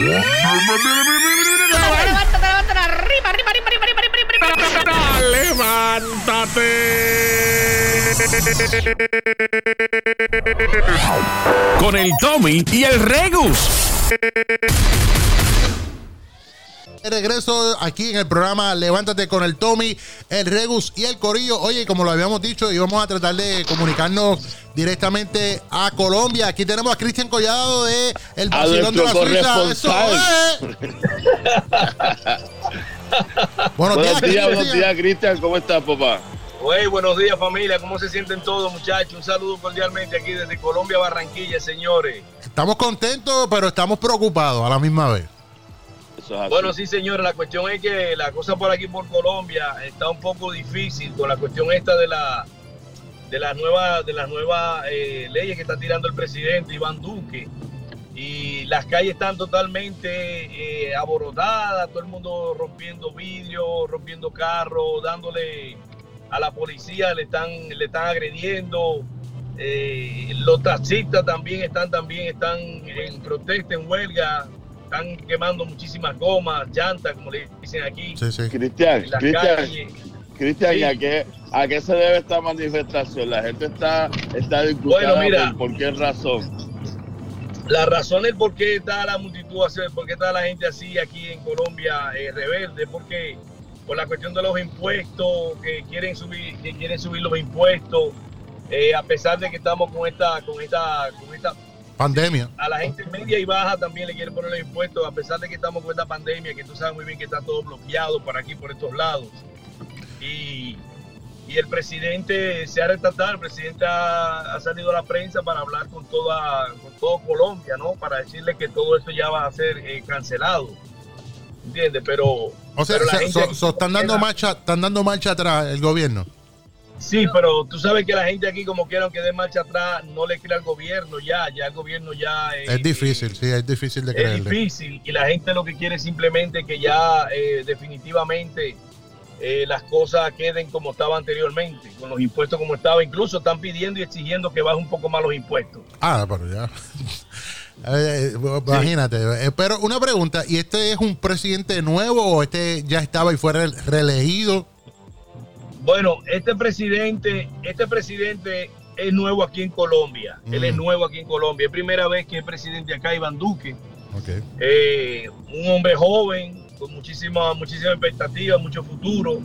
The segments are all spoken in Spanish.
Levántate, arriba, arriba, arriba, arriba, arriba, arriba, arriba, ¡Levántate! Con el Tommy y el Regus. Regreso aquí en el programa Levántate con el Tommy, el Regus y el Corillo. Oye, como lo habíamos dicho, íbamos a tratar de comunicarnos directamente a Colombia. Aquí tenemos a Cristian Collado de El Vacilón de la Suiza. Eso es. buenos, días, días, buenos días, Cristian. ¿Cómo estás, papá? Hey, buenos días familia, ¿cómo se sienten todos muchachos? Un saludo cordialmente aquí desde Colombia, Barranquilla, señores. Estamos contentos, pero estamos preocupados a la misma vez. Bueno, sí, señores, la cuestión es que la cosa por aquí, por Colombia, está un poco difícil con la cuestión esta de la de las nuevas de las nuevas eh, leyes que está tirando el presidente Iván Duque. Y las calles están totalmente eh, aborotadas, todo el mundo rompiendo vidrios, rompiendo carros, dándole a la policía, le están le están agrediendo. Eh, los taxistas también están también están en protesta, en huelga, están quemando muchísimas gomas, llantas, como le dicen aquí. Sí, sí. Cristian, Cristian, Cristian, ¿a, qué, ¿a qué se debe esta manifestación? La gente está, está discutiendo bueno, por, qué razón. La razón es por qué está la multitud, por qué está la gente así aquí en Colombia eh, rebelde, porque por la cuestión de los impuestos, que quieren subir, que quieren subir los impuestos, eh, a pesar de que estamos con esta, con esta, con esta Pandemia. A la gente media y baja también le quieren poner los impuestos, a pesar de que estamos con esta pandemia, que tú sabes muy bien que está todo bloqueado por aquí, por estos lados. Y, y el presidente se ha retratado, el presidente ha, salido a la prensa para hablar con toda con todo Colombia, ¿no? Para decirle que todo esto ya va a ser eh, cancelado. ¿Entiendes? Pero. O sea, están, dando marcha, están dando marcha atrás el gobierno. Sí, pero tú sabes que la gente aquí, como quieran que dé marcha atrás, no le crea al gobierno ya, ya el gobierno ya... es difícil, sí, es difícil de creer. Es difícil y la gente lo que quiere es simplemente que ya eh, definitivamente eh, las cosas queden como estaba anteriormente, con los impuestos como estaba. Incluso están pidiendo y exigiendo que baje un poco más los impuestos. Ah, pero ya... Eh, imagínate, pero una pregunta, ¿y este es un presidente nuevo o este ya estaba y fue reelegido? Bueno, este presidente, este presidente es nuevo aquí en Colombia. Él es mm. nuevo aquí en Colombia. Es primera vez que es presidente acá, Iván Duque. Eh, un hombre joven, con muchísima, muchísima expectativa, mucho futuro,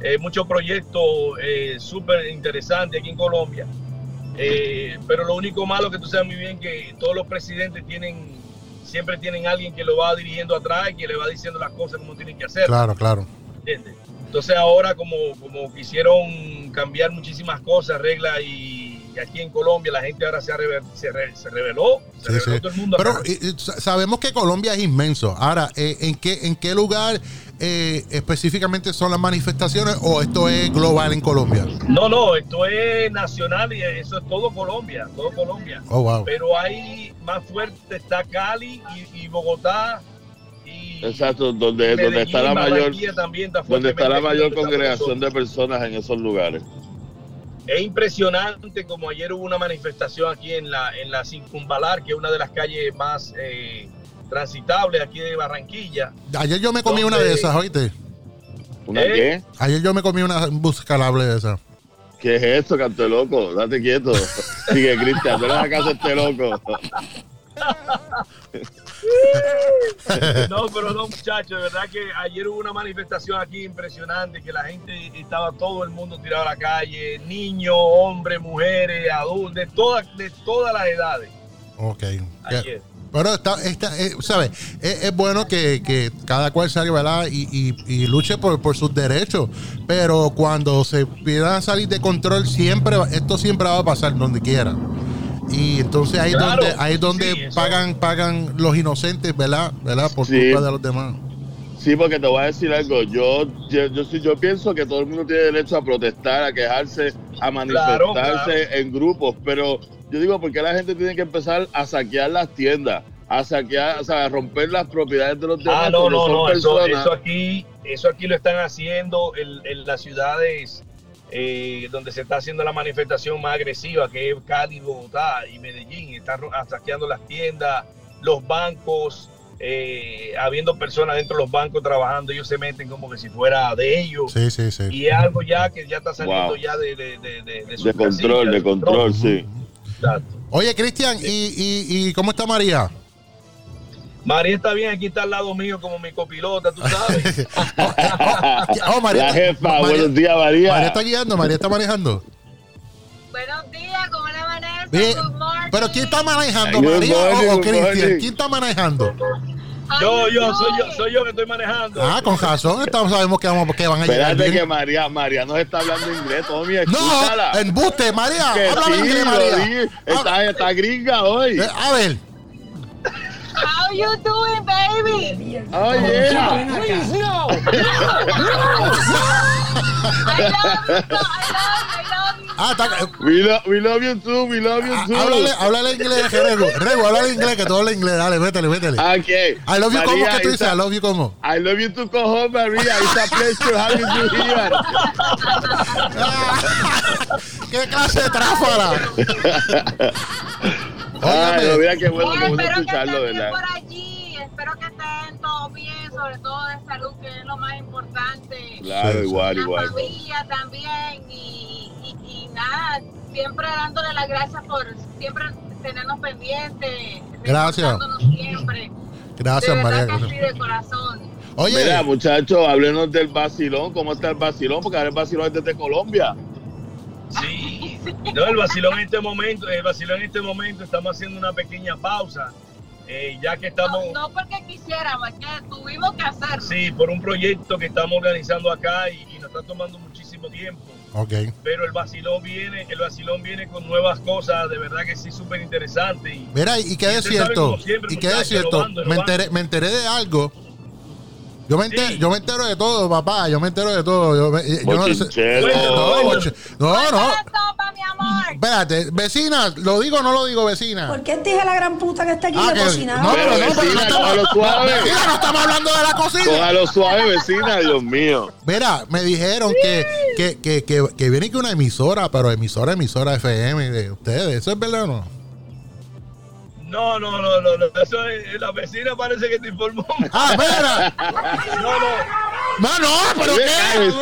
eh, muchos proyectos eh, súper interesantes aquí en Colombia. pero lo único malo que tú sabes muy bien que todos los presidentes tienen, siempre tienen alguien que lo va dirigiendo atrás y que le va diciendo las cosas como tienen que hacer. Claro, claro. ¿Entiendes? Entonces ahora como, como quisieron cambiar muchísimas cosas, reglas y, aquí en Colombia la gente ahora se, se, reveló, se todo el mundo. Pero sabemos que Colombia es inmenso. Ahora, eh, ¿en, qué, ¿en qué lugar eh, específicamente son las manifestaciones o esto es global en Colombia? No, no, esto es nacional y eso es todo Colombia, todo Colombia. Oh, wow. Pero ahí más fuerte está Cali y Bogotá Exacto, donde, donde está la mayor, donde está la mayor congregación de personas en esos lugares. Es impresionante como ayer hubo una manifestación aquí en la, en la Circunvalar, que es una de las calles más eh, transitables aquí de Barranquilla. Ayer yo me comí una de esas, oíste. ¿Una ¿Eh? qué? Ayer yo me comí una buscalable de esas. ¿Qué es esto, canto loco? Date quieto. Sigue, Cristian, no le hagas este loco. no, pero no, muchachos, de verdad que ayer hubo una manifestación aquí impresionante, que la gente estaba todo el mundo tirado a la calle, niños, hombres, mujeres, adultos, de todas, de todas las edades. Ok. Pero está, está eh, ¿sabes? Es, bueno que, cada cual salga, ¿verdad? Y, luche por, por, sus derechos. Pero cuando se pidan salir de control, siempre, esto siempre va a pasar donde quiera. Y entonces ahí es donde, ahí donde pagan, pagan los inocentes, ¿verdad? ¿verdad? Por culpa de los demás. Sí, porque te voy a decir algo. Yo, yo, yo, yo pienso que todo el mundo tiene derecho a protestar, a quejarse, a manifestarse en grupos, pero yo digo, ¿por qué la gente tiene que empezar a saquear las tiendas? A saquear, o sea, a romper las propiedades de los demás. Ah, no, no, no, eso, aquí, eso aquí lo están haciendo en las ciudades eh, donde se está haciendo la manifestación más agresiva, que es Cali, Bogotá y Medellín. Están saqueando las tiendas, los bancos, eh, habiendo personas dentro de los bancos trabajando, ellos se meten como que si fuera de ellos. Sí, sí, sí. Y es algo ya que ya está saliendo ya de, de, de, de, de control, de control, sí. Oye, Cristian, ¿y, y, ¿y cómo está María? María está bien, aquí está al lado mío como mi copilota, tú sabes. oh, María, la jefa, buenos días, María. María está guiando, María está manejando. Buenos días, ¿cómo le amanece? Pero ¿quién está manejando, María o, Cristian? ¿Quién está manejando? Yo, yo, soy yo, soy yo que estoy manejando. Ah, con razón, estamos, sabemos que, vamos, que van a llegar. Espérate que María, María nos está hablando inglés, Tommy, escúchala. No, embuste, María, habla inglés, María. Está, está gringa hoy. Eh, a ver. How you doing, baby? Oh, yeah. Please, no. I love you, I love you, I love you. Ah, está, we, lo, we love you too, we love you too. Háblale, háblale inglés, Rego. Rego, háblale inglés, que tú hablas inglés. Dale, métele, métele. Okay. I love you, ¿cómo que tú dices? I love you, ¿cómo? I love you too, cojo, María. It's a pleasure having you here. ¿Qué clase de tráfala? Ay, no, mira qué bueno, qué bueno espero escucharlo, que estén ¿verdad? por allí, espero que estén todos bien, sobre todo de salud, que es lo más importante. Claro, igual, la igual. familia también y, y, y nada, siempre dándole las gracias por siempre tenernos pendientes. Gracias. Siempre. Gracias, de María. que de corazón. Oye, Mira, muchachos, háblenos del vacilón. ¿Cómo está el vacilón? Porque ahora el vacilón es desde Colombia. No, el vacilón en este momento, el vacilón en este momento estamos haciendo una pequeña pausa, eh, ya que estamos... No, no porque quisiéramos, es que tuvimos que hacerlo. Sí, por un proyecto que estamos organizando acá y, y nos está tomando muchísimo tiempo. ok. Pero el vacilón viene, el vacilón viene con nuevas cosas, de verdad que sí, súper interesante. Y, Mira, y que es cierto, siempre, y que es cierto, robando, me enteré, me enteré de algo. Yo me, entero, Sí. yo me entero de todo, papá. Yo me entero de todo. Yo, me- yo no, sé- Bochinchero. no, boche- no, no. Espérate, vecina, ¿lo digo o no lo digo, vecina? ¿Por qué este hija la gran puta que está aquí Ah, de que- cocinar? no, Pero, pero no, pero no vecina, estamos, suave. Vecina, no estamos hablando de la cocina. Cójalo suave, vecina, Dios mío. Mira, me dijeron que, que, que, que, que viene que una emisora, pero emisora, emisora FM de ustedes. ¿Eso es verdad o no? no, no, no, no, no, eso es, la vecina parece que te informó. Ah, mira. No, no, No, no, pero Oye,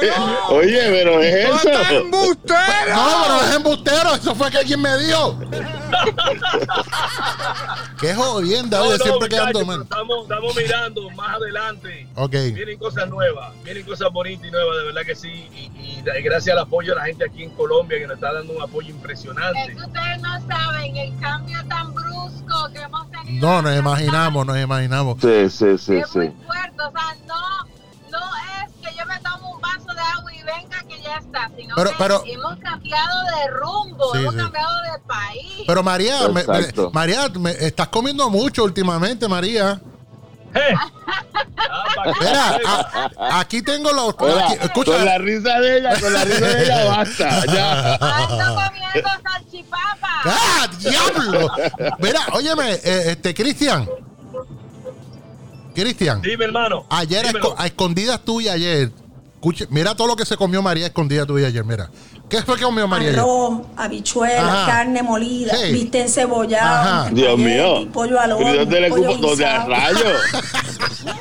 qué. Oye, pero es eso. No, pero es embustero. Eso fue que alguien me dio. Qué jodienda, no, oye, no, siempre quedando mal. estamos, estamos mirando más adelante. Ok. Vienen cosas nuevas, vienen cosas bonitas y nuevas, de verdad que sí. Y, y gracias al apoyo de la gente aquí en Colombia que nos está dando un apoyo Es impresionante. que ustedes no saben el cambio tan brusco que hemos tenido. No, nos imaginamos, nos imaginamos. Sí, sí, sí, es muy sí. fuerte, o sea, sino Pero- que pero- hemos cambiado de rumbo, Sí, hemos sí. cambiado de país. Pero María, me- me-. María, me- estás comiendo mucho últimamente, María. Ah, para que Mira, sepa. a- a- aquí tengo los. Hola, aquí- escucha, con la risa de ella, con la risa de ella, basta. Ya. Ando comiendo salchipapa. ¡Ah, diablo! Mira, óyeme, eh, este, Cristian. Cristian, Dime, hermano. ayer a, escondidas tuyas ayer. Escuche, mira todo lo que se comió María a escondidas tuya ayer, mira. ¿Qué fue que comió María? Arroz, habichuelas, Ajá. carne molida, Sí. bistec encebollado, Ajá. Dios mío. pollo al horno, ¿Y dónde le pollo cupo? ¿Dónde a guisado. rayos?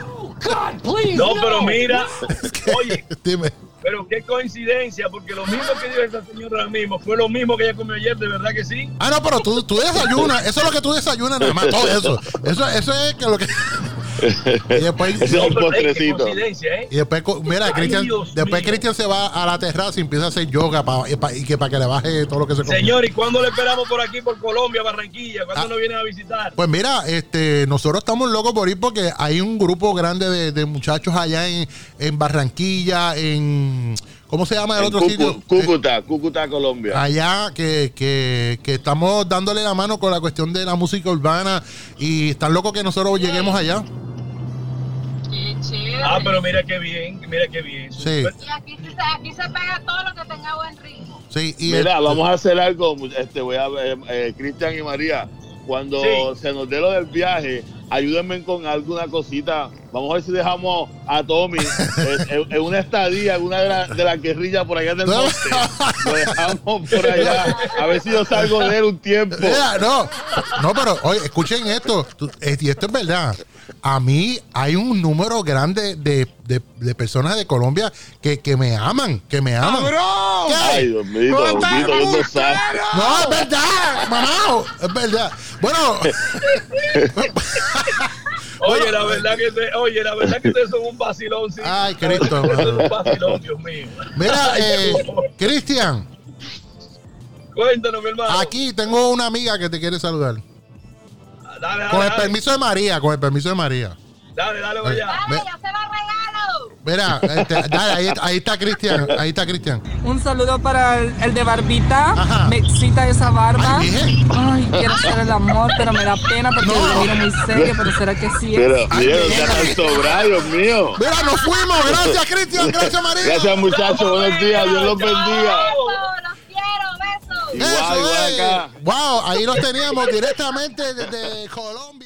No, pero mira, oye, Dime. pero qué coincidencia, porque lo mismo que dijo esta señora ahora mismo fue lo mismo que ella comió ayer, de verdad que sí. Ah, no, pero tú, tú desayunas. Eso es lo que tú desayunas, nada más. Todo eso. Eso, eso es que lo que. Y después. Es un postrecito. ¿eh? Y después, mira, Cristian, después. Cristian se va a la terraza y empieza a hacer yoga pa- y, pa- y que para que le baje todo lo que se come. Señor, ¿y cuándo le esperamos por aquí, por Colombia, Barranquilla? ¿Cuándo Ah. nos vienen a visitar? Pues mira, este, nosotros estamos locos por ir porque hay un grupo grande de, de muchachos allá en, en Barranquilla, en ¿cómo se llama el En otro Cúcu- sitio? Cúcuta, Cúcuta, Colombia. allá que, que, que estamos dándole la mano con la cuestión de la música urbana y están locos que nosotros lleguemos allá. Chévere. Ah, pero mira qué bien, mira qué bien. Sí. Y aquí, aquí se pega todo lo que tenga buen ritmo. Sí, y Mira, el- vamos a hacer algo, este, voy a ver, eh, Cristian y María, cuando Sí. se nos dé lo del viaje, ayúdenme con alguna cosita. Vamos a ver si dejamos a Tommy en, en- en una estadía, en una de, la- de las guerrillas por allá del No. norte. Lo dejamos por allá, a ver si yo salgo de él un tiempo. Mira, no, no, pero oye, escuchen esto, eh, y esto es verdad. A mí hay un número grande de, de- de personas de Colombia que, que me aman, que me aman. ¿Qué? Ay, Dios mío, Dios mío, no sabe. No, es verdad, mamá, es verdad. Bueno, Oye, la verdad que te, oye, la verdad que ustedes son un vacilón, sí. Ay, Cristo, un vacilón, Dios mío. mira, eh. Cristian, Cuéntanos, mi hermano. aquí tengo una amiga que te quiere saludar. Dale, dale, Con el dale, permiso de María, con el permiso de María. dale, dale, vaya. Ve- Dale, ya se va regalo. Mira, este, dale, ahí, ahí está Cristian, ahí está Cristian. Un saludo para el, el de barbita. Ajá. Me excita esa barba. Ay, quiero hacer el amor, pero me da pena porque No. lo miro muy serio, pero será que sí es. Pero, Ay, Dios, mira. ya tanto bravo, Dios mío. Mira, nos fuimos. Gracias, Cristian. Gracias, María. Gracias, muchachos. Buenos días. Dios los bendiga. Igual, Eso igual acá. Wow, ahí los teníamos directamente desde Colombia.